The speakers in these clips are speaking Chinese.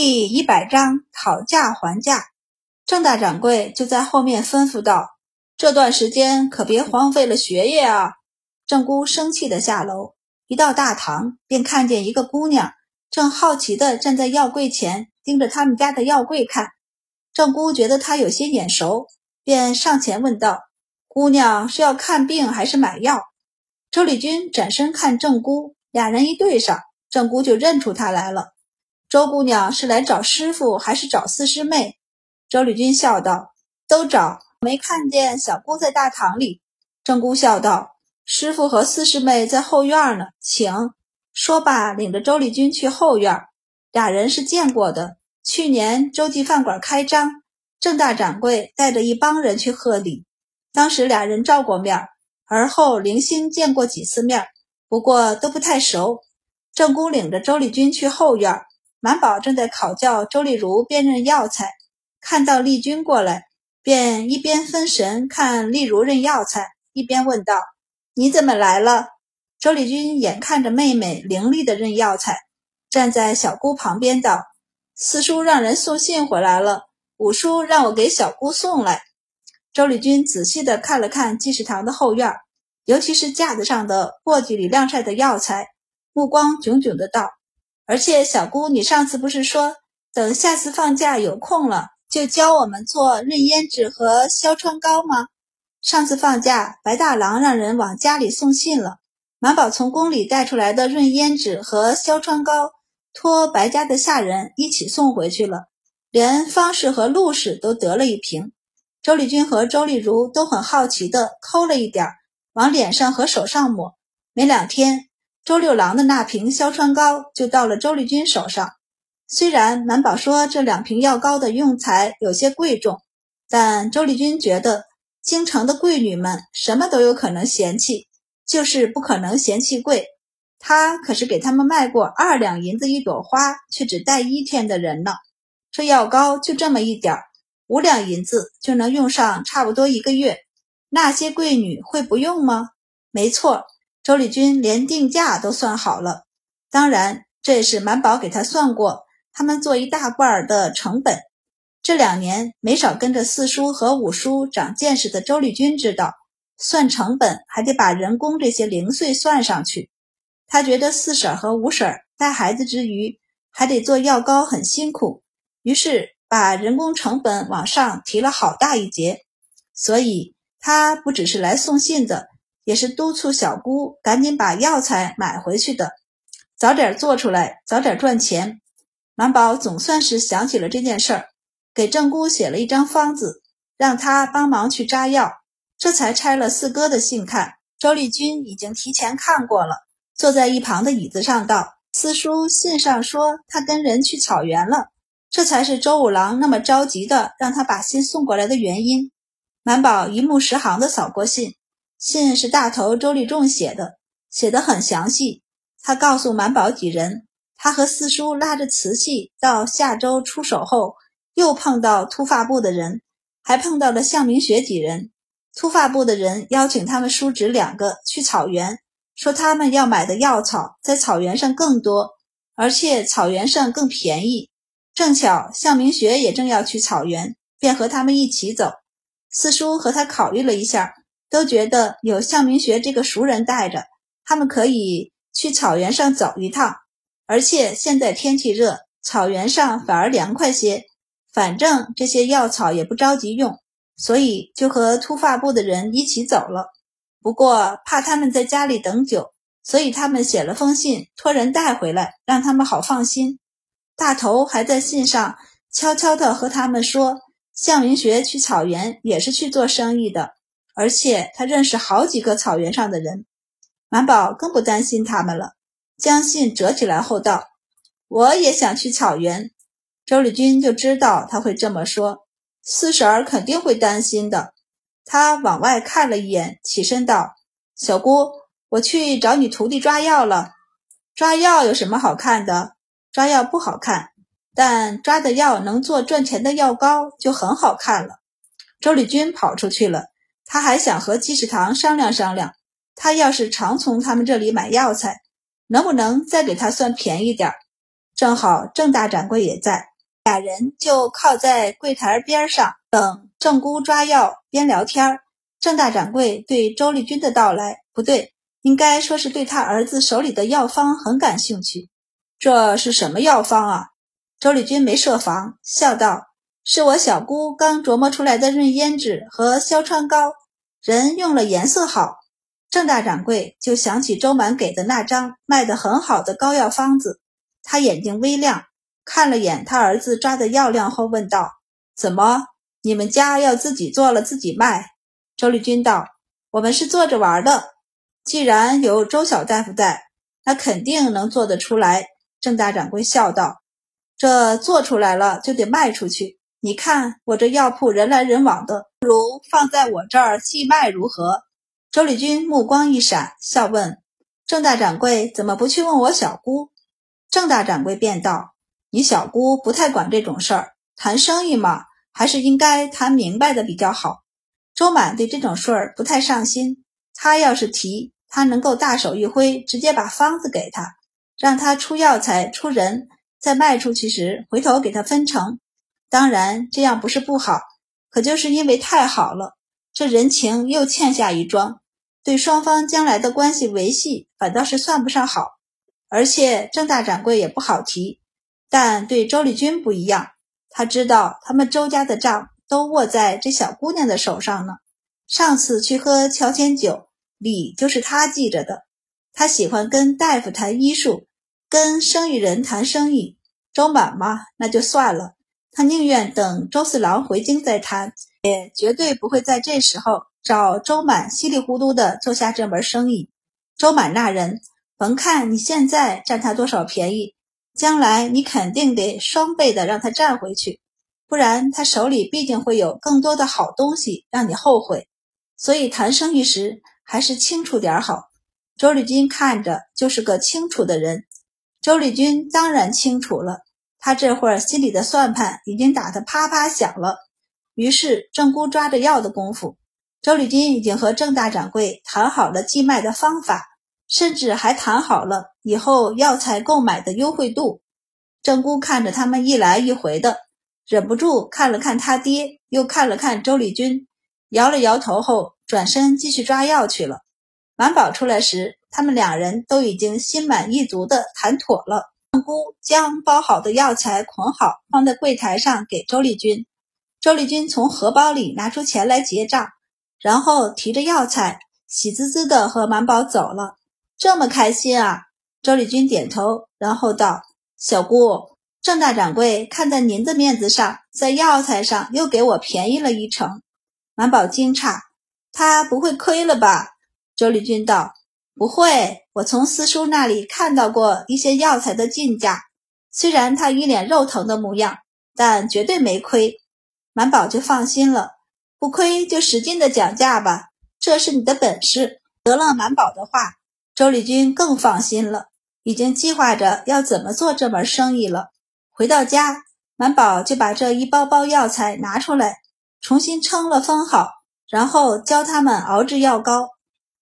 第一百章讨价还价。郑大掌柜就在后面吩咐道：“这段时间可别荒废了学业啊！”郑姑生气的下楼，一到大堂便看见一个姑娘正好奇的站在药柜前，盯着他们家的药柜看。郑姑觉得她有些眼熟，便上前问道：“姑娘是要看病还是买药？”周丽君转身看郑姑，俩人一对上，郑姑就认出她来了。周姑娘是来找师傅还是找四师妹？周丽君笑道：“都找，没看见小姑在大堂里。”郑姑笑道：“师傅和四师妹在后院呢，请。”说罢，领着周丽君去后院。俩人是见过的，去年周记饭馆开张，郑大掌柜带着一帮人去贺礼，当时俩人照过面，而后零星见过几次面，不过都不太熟。郑姑领着周丽君去后院，满宝正在考教周丽如辨认药材。看到丽君过来，便一边分神看丽如认药材，一边问道：“你怎么来了？”周丽君眼看着妹妹伶俐的认药材，站在小姑旁边道：“四叔让人送信回来了，五叔让我给小姑送来。”周丽君仔细地看了看济世堂的后院，尤其是架子上的簸箕里晾晒的药材，目光炯炯的道：“而且小姑，你上次不是说等下次放假有空了？”就教我们做润胭脂和消川膏吗？上次放假，白大郎让人往家里送信了。满宝从宫里带出来的润胭脂和消川膏，托白家的下人一起送回去了。连方氏和陆氏都得了一瓶。周丽君和周丽如都很好奇的抠了一点，往脸上和手上抹。没两天，周六郎的那瓶消川膏就到了周丽君手上。虽然满宝说这两瓶药膏的用材有些贵重，但周丽君觉得京城的贵女们什么都有可能嫌弃，就是不可能嫌弃贵。她可是给他们卖过二两银子一朵花，却只戴一天的人呢。这药膏就这么一点儿，五两银子就能用上差不多一个月。那些贵女会不用吗？没错，周丽君连定价都算好了。当然，这也是满宝给她算过。他们做一大罐的成本，这两年没少跟着四叔和五叔长见识的周丽君知道，算成本还得把人工这些零碎算上去。他觉得四婶和五婶带孩子之余还得做药膏很辛苦，于是把人工成本往上提了好大一截。所以他不只是来送信的，也是督促小姑赶紧把药材买回去的，早点做出来，早点赚钱。满宝总算是想起了这件事儿，给郑姑写了一张方子，让她帮忙去扎药，这才拆了四哥的信看。周丽君已经提前看过了，坐在一旁的椅子上道：“四叔信上说他跟人去草原了，这才是周五郎那么着急的让他把信送过来的原因。”满宝一目十行的扫过信，信是大头周立仲写的，写的很详细。他告诉满宝几人。他和四叔拉着瓷器到下周出手后，又碰到秃发部的人，还碰到了向明学几人。秃发部的人邀请他们叔侄两个去草原，说他们要买的药草在草原上更多，而且草原上更便宜。正巧向明学也正要去草原，便和他们一起走。四叔和他考虑了一下，都觉得有向明学这个熟人带着，他们可以去草原上走一趟。而且现在天气热，草原上反而凉快些。反正这些药草也不着急用，所以就和秃发部的人一起走了。不过怕他们在家里等久，所以他们写了封信，托人带回来，让他们好放心。大头还在信上悄悄地和他们说，向明学去草原也是去做生意的，而且他认识好几个草原上的人。满宝更不担心他们了。将信折起来后道：“我也想去草原。”周丽君就知道他会这么说，四婶儿肯定会担心的。他往外看了一眼，起身道：“小姑，我去找你徒弟抓药了。抓药有什么好看的？抓药不好看，但抓的药能做赚钱的药膏就很好看了。”周丽君跑出去了，他还想和济世堂商量商量，他要是常从他们这里买药材。能不能再给他算便宜点儿？正好郑大掌柜也在，俩人就靠在柜台边上等郑姑抓药，边聊天。郑大掌柜对周丽君的到来不对，应该说是对他儿子手里的药方很感兴趣。这是什么药方啊？周丽君没设防，笑道：“是我小姑刚琢磨出来的润胭脂和消疮膏，人用了颜色好。”郑大掌柜就想起周满给的那张卖得很好的膏药方子，他眼睛微亮，看了眼他儿子抓的药量后问道：“怎么，你们家要自己做了自己卖？”周丽君道：“我们是做着玩的，既然有周小大夫在，那肯定能做得出来。”郑大掌柜笑道：“这做出来了就得卖出去。你看我这药铺人来人往的，不如放在我这儿寄卖如何？”周丽君目光一闪，笑问：“郑大掌柜怎么不去问我小姑？”郑大掌柜便道：“你小姑不太管这种事儿，谈生意嘛，还是应该谈明白的比较好。”周满对这种事儿不太上心，他要是提，他能够大手一挥，直接把方子给他，让他出药材、出人，再卖出去时回头给他分成。当然这样不是不好，可就是因为太好了，这人情又欠下一桩，对双方将来的关系维系反倒是算不上好。而且郑大掌柜也不好提，但对周丽君不一样，他知道他们周家的账。都握在这小姑娘的手上呢。上次去喝乔迁酒，礼就是他记着的。他喜欢跟大夫谈医术，跟生意人谈生意。周满嘛，那就算了。他宁愿等周四郎回京再谈，也绝对不会在这时候找周满稀里糊涂的做下这门生意。周满那人，甭看你现在占他多少便宜，将来你肯定得双倍的让他占回去。不然他手里必定会有更多的好东西让你后悔，所以谈生意时还是清楚点好。周丽君看着就是个清楚的人，周丽君当然清楚了，他这会儿心里的算盘已经打得啪啪响了。于是郑姑抓着药的功夫，周丽君已经和郑大掌柜谈好了寄卖的方法，甚至还谈好了以后药材购买的优惠度。郑姑看着他们一来一回的。忍不住看了看他爹，又看了看周丽君，摇了摇头后，转身继续抓药去了。满宝出来时，他们两人都已经心满意足地谈妥了。姑将包好的药材捆好，放在柜台上给周丽君。周丽君从荷包里拿出钱来结账，然后提着药材，喜滋滋地和满宝走了。这么开心啊！周丽君点头，然后道：“小姑。”郑大掌柜看在您的面子上，在药材上又给我便宜了一成。满宝惊诧：“他不会亏了吧？”周丽君道：“不会，我从四叔那里看到过一些药材的进价，虽然他一脸肉疼的模样，但绝对没亏。”满宝就放心了：“不亏就使劲的讲价吧，这是你的本事。”得了满宝的话，周丽君更放心了，已经计划着要怎么做这门生意了。回到家，满宝就把这一包包药材拿出来，重新称了分好，然后教他们熬制药膏。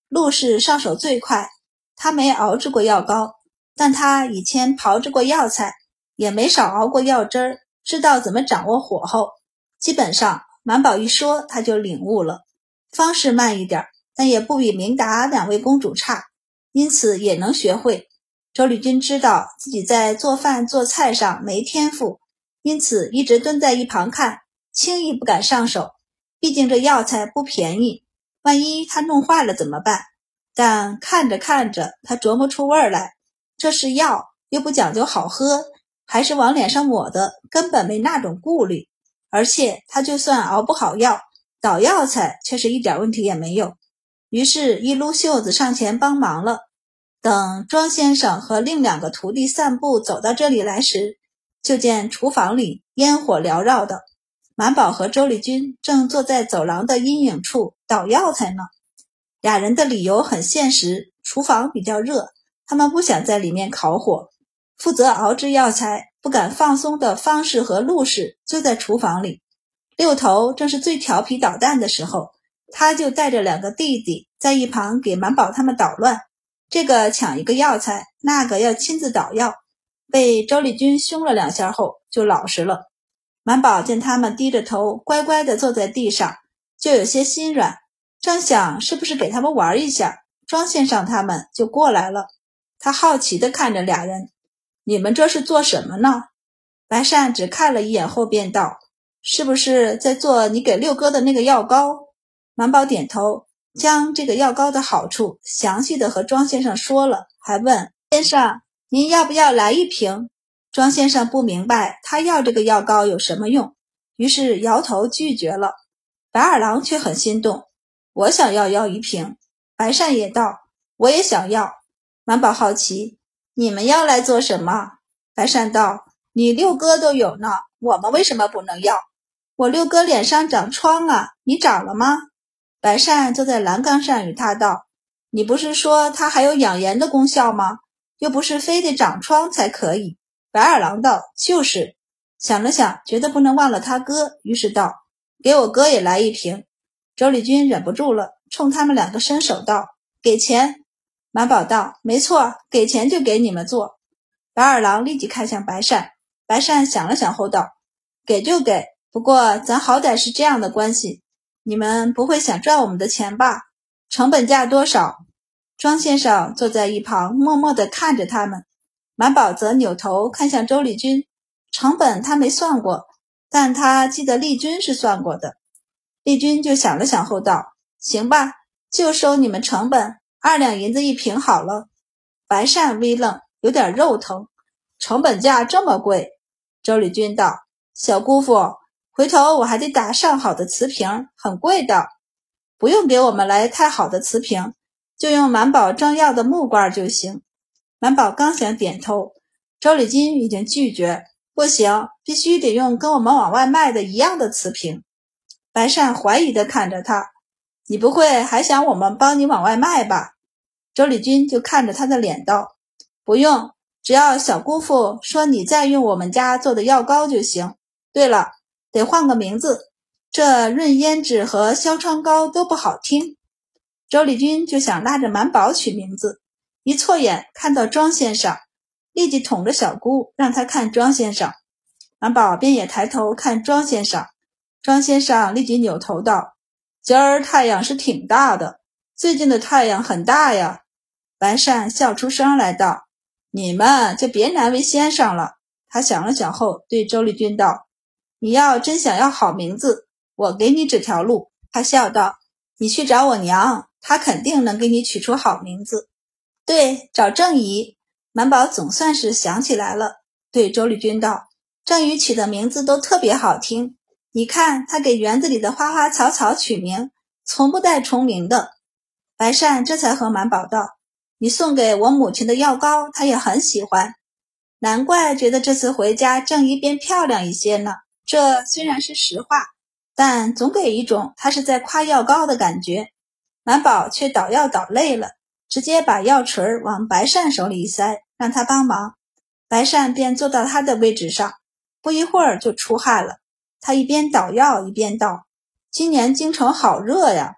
陆氏上手最快，他没熬制过药膏，但他以前炮制过药材，也没少熬过药汁儿，知道怎么掌握火候。基本上，满宝一说他就领悟了。方式慢一点，但也不比明达两位公主差，因此也能学会。周丽君知道自己在做饭做菜上没天赋，因此一直蹲在一旁看，轻易不敢上手。毕竟这药材不便宜，万一他弄坏了怎么办？但看着看着，他琢磨出味儿来，这是药，又不讲究好喝，还是往脸上抹的，根本没那种顾虑。而且他就算熬不好药，捣药材却是一点问题也没有。于是，一撸袖子上前帮忙了。等庄先生和另两个徒弟散步走到这里来时，就见厨房里烟火缭绕的，满宝和周丽君正坐在走廊的阴影处捣药材呢。俩人的理由很现实，厨房比较热，他们不想在里面烤火。负责熬制药材、不敢放松的方式和陆氏就在厨房里。六头正是最调皮捣蛋的时候，他就带着两个弟弟在一旁给满宝他们捣乱。这个抢一个药材，那个要亲自捣药，被周丽君凶了两下后就老实了。满宝见他们低着头乖乖地坐在地上，就有些心软，正想是不是给他们玩一下，庄先生他们就过来了。他好奇地看着俩人：“你们这是做什么呢？”白善只看了一眼后，便道：“是不是在做你给六哥的那个药膏？”满宝点头，将这个药膏的好处详细的和庄先生说了，还问：“先生，您要不要来一瓶？”庄先生不明白他要这个药膏有什么用，于是摇头拒绝了。白二郎却很心动：“我想要要一瓶。”白善也道：“我也想要。”满宝好奇：“你们要来做什么？”白善道：“你六哥都有呢，我们为什么不能要？我六哥脸上长疮啊，你长了吗？”白善坐在栏杆上与他道：“你不是说它还有养颜的功效吗？又不是非得长疮才可以。”白二郎道：“就是。”想了想，觉得不能忘了他哥，于是道：“给我哥也来一瓶。”周丽君忍不住了，冲他们两个伸手道：“给钱。”满宝道：“没错，给钱就给你们做。”白二郎立即看向白善，白善想了想后道：“给就给，不过咱好歹是这样的关系，你们不会想赚我们的钱吧？成本价多少？”庄先生坐在一旁，默默地看着他们。满宝则扭头看向周丽君，成本他没算过，但他记得丽君是算过的。丽君就想了想后道：“行吧，就收你们成本，二两银子一瓶好了。”白善微愣，有点肉疼。成本价这么贵？周丽君道：“小姑父，回头我还得打上好的瓷瓶，很贵的。不用给我们来太好的瓷瓶，就用满宝装药的木罐就行。”满宝刚想点头，周礼君已经拒绝，不行，必须得用跟我们往外卖的一样的瓷瓶。白善怀疑地看着他：“你不会还想我们帮你往外卖吧？”周礼君就看着他的脸道：“不用，只要小姑父说你在用我们家做的药膏就行。对了，得换个名字，这润胭脂和消疮膏都不好听。”周礼君就想拉着满宝取名字。一错眼看到庄先生，立即捅着小姑，让他看庄先生。满宝便也抬头看庄先生，庄先生立即扭头道：“今儿太阳是挺大的，最近的太阳很大呀。”白善笑出声来道：“你们就别难为先生了。”他想了想后，对周丽君道：“你要真想要好名字，我给你指条路。”他笑道：“你去找我娘，她肯定能给你取出好名字。”对，找郑姨。满宝总算是想起来了，对周丽君道：“郑姨取的名字都特别好听，你看她给园子里的花花草草取名，从不带重名的。”白善这才和满宝道：“你送给我母亲的药膏，她也很喜欢，难怪觉得这次回家郑姨变漂亮一些呢。这虽然是实话，但总给一种她是在夸药膏的感觉。”满宝却捣药捣累了。直接把药锤往白善手里一塞，让他帮忙。白善便坐到他的位置上，不一会儿就出汗了。他一边捣药一边道：“今年京城好热呀！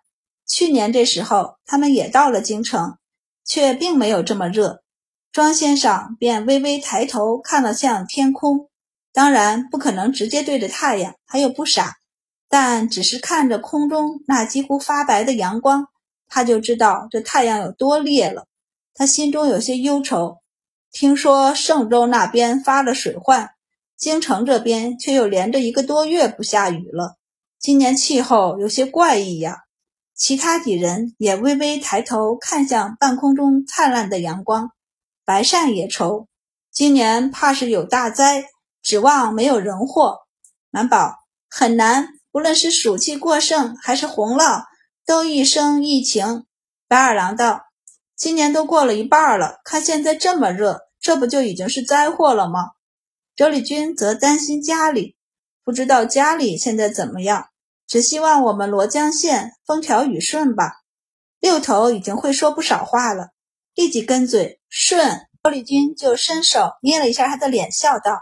去年这时候他们也到了京城，却并没有这么热。”庄先生便微微抬头看了向天空，当然不可能直接对着太阳，他又不傻，但只是看着空中那几乎发白的阳光。他就知道这太阳有多烈了，他心中有些忧愁。听说盛州那边发了水患，京城这边却又连着一个多月不下雨了。今年气候有些怪异呀。其他几人也微微抬头看向半空中灿烂的阳光。白善也愁，今年怕是有大灾，指望没有人祸。满宝很难，无论是暑气过盛还是洪涝。都一生疫情，白二郎道：“今年都过了一半了，看现在这么热，这不就已经是灾祸了吗？”周丽君则担心家里，不知道家里现在怎么样，只希望我们罗江县风调雨顺吧。六头已经会说不少话了，立即跟嘴顺。周丽君就伸手捏了一下他的脸，笑道：“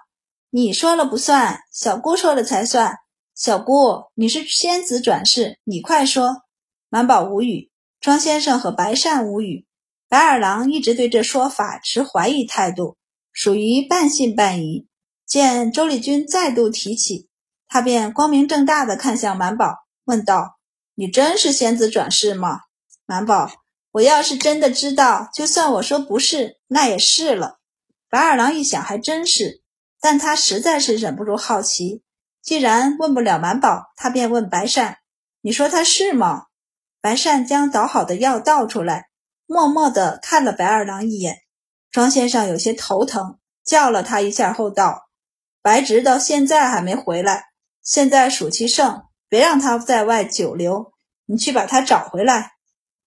你说了不算，小姑说了才算。小姑，你是仙子转世，你快说。”满宝无语，庄先生和白善无语，白二郎一直对这说法持怀疑态度，属于半信半疑。见周丽君再度提起，他便光明正大的看向满宝，问道：“你真是仙子转世吗？”满宝：“我要是真的知道，就算我说不是，那也是了。”白二郎一想，还真是，但他实在是忍不住好奇。既然问不了满宝，他便问白善：“你说他是吗？”白善将捣好的药倒出来，默默地看了白二郎一眼。庄先生有些头疼，叫了他一下后道：“白直到现在还没回来，现在暑气盛，别让他在外久留，你去把他找回来。”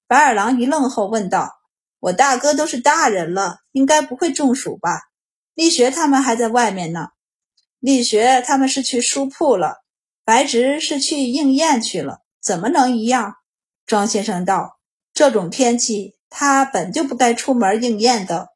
白二郎一愣后问道：“我大哥都是大人了，应该不会中暑吧？力学他们还在外面呢。”力学他们是去书铺了，白直是去应验去了，怎么能一样？庄先生道：“这种天气，他本就不该出门应验的。”